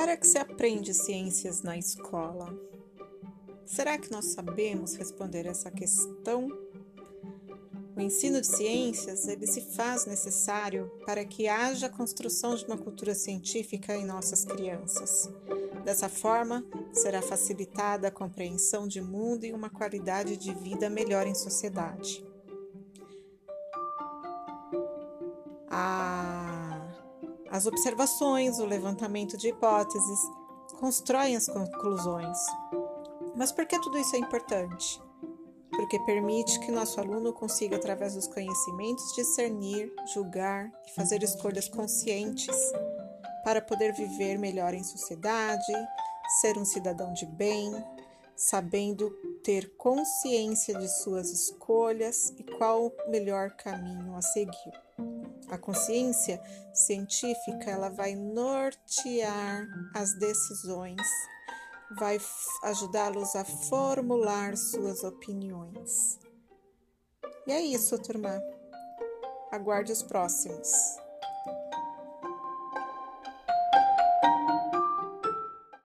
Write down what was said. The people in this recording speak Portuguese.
Para que se aprende ciências na escola? Será que nós sabemos responder essa questão? O ensino de ciências ele se faz necessário para que haja a construção de uma cultura científica em nossas crianças. Dessa forma, será facilitada a compreensão de mundo e uma qualidade de vida melhor em sociedade. A... As observações, o levantamento de hipóteses constroem as conclusões. Mas por que tudo isso é importante? porque permite que nosso aluno consiga, através dos conhecimentos, discernir, julgar e fazer escolhas conscientes para poder viver melhor em sociedade, ser um cidadão de bem, sabendo ter consciência de suas escolhas e qual o melhor caminho a seguir. A consciência científica ela vai nortear as decisões vai ajudá-los a formular suas opiniões. E é isso, turma. Aguarde os próximos.